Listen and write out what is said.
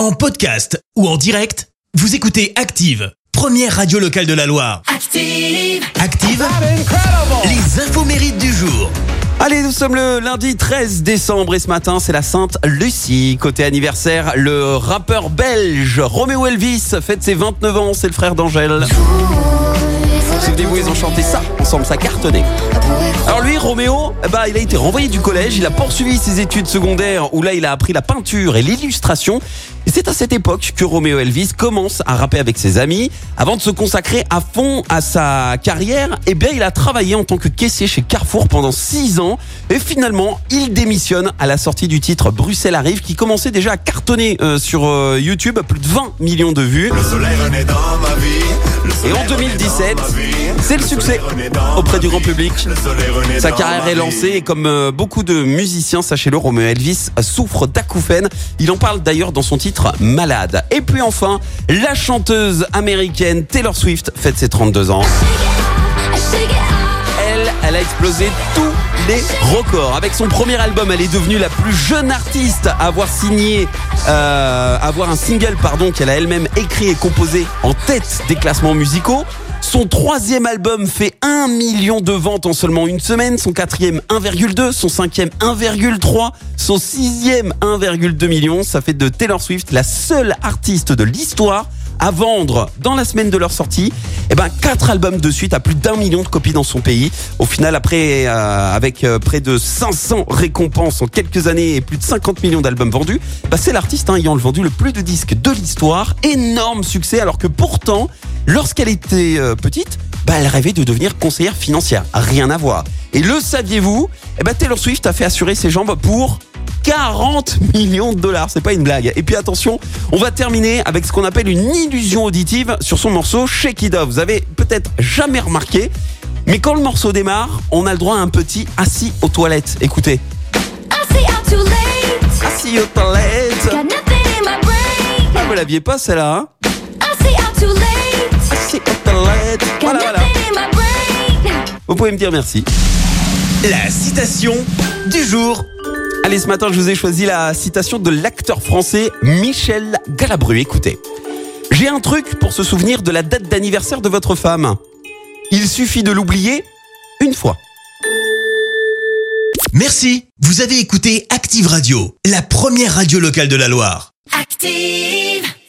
En podcast ou en direct, vous écoutez Active, première radio locale de la Loire. Active. Active, les infos mérites du jour. Allez, nous sommes le lundi 13 décembre et ce matin, c'est la Sainte Lucie. Côté anniversaire, le rappeur belge Roméo Elvis fête ses 29 ans, c'est le frère d'Angèle. Ça ensemble, ça cartonnait. Alors lui, Roméo, ben, il a été renvoyé du collège, il a poursuivi ses études secondaires où là, il a appris la peinture et l'illustration. Et c'est à cette époque que Roméo Elvis commence à rapper avec ses amis. Avant de se consacrer à fond à sa carrière, eh bien, il a travaillé en tant que caissier chez Carrefour pendant 6 ans. Et finalement, il démissionne à la sortie du titre Bruxelles arrive, qui commençait déjà à cartonner euh, sur euh, YouTube, plus de 20 millions de vues. Et en 2017, renaît dans ma vie. c'est le succès auprès du grand public. Sa carrière est lancée et comme euh, beaucoup de musiciens, sachez-le, Roméo Elvis souffre d'acouphènes. Il en parle d'ailleurs dans son titre Malade. Et puis enfin, la chanteuse américaine Taylor Swift fête ses 32 ans. Tous les records. Avec son premier album, elle est devenue la plus jeune artiste à avoir signé, euh, avoir un single, pardon, qu'elle a elle-même écrit et composé en tête des classements musicaux. Son troisième album fait 1 million de ventes en seulement une semaine, son quatrième 1,2, son cinquième 1,3, son sixième 1,2 million. Ça fait de Taylor Swift la seule artiste de l'histoire à vendre dans la semaine de leur sortie, eh ben quatre albums de suite à plus d'un million de copies dans son pays. Au final, après euh, avec euh, près de 500 récompenses en quelques années et plus de 50 millions d'albums vendus, bah, c'est l'artiste hein, ayant vendu le plus de disques de l'histoire. Énorme succès, alors que pourtant, lorsqu'elle était euh, petite, bah, elle rêvait de devenir conseillère financière. Rien à voir. Et le saviez-vous? Eh ben Taylor Swift a fait assurer ses jambes pour 40 millions de dollars, c'est pas une blague. Et puis attention, on va terminer avec ce qu'on appelle une illusion auditive sur son morceau Shake It Off. Vous avez peut-être jamais remarqué, mais quand le morceau démarre, on a le droit à un petit assis aux toilettes. Écoutez. Assis aux toilettes. Ah, vous l'aviez pas celle-là, hein? Assis aux toilettes. Voilà, voilà. Vous pouvez me dire merci. La citation du jour. Allez, ce matin, je vous ai choisi la citation de l'acteur français Michel Galabru. Écoutez. J'ai un truc pour se souvenir de la date d'anniversaire de votre femme. Il suffit de l'oublier une fois. Merci, vous avez écouté Active Radio, la première radio locale de la Loire. Active.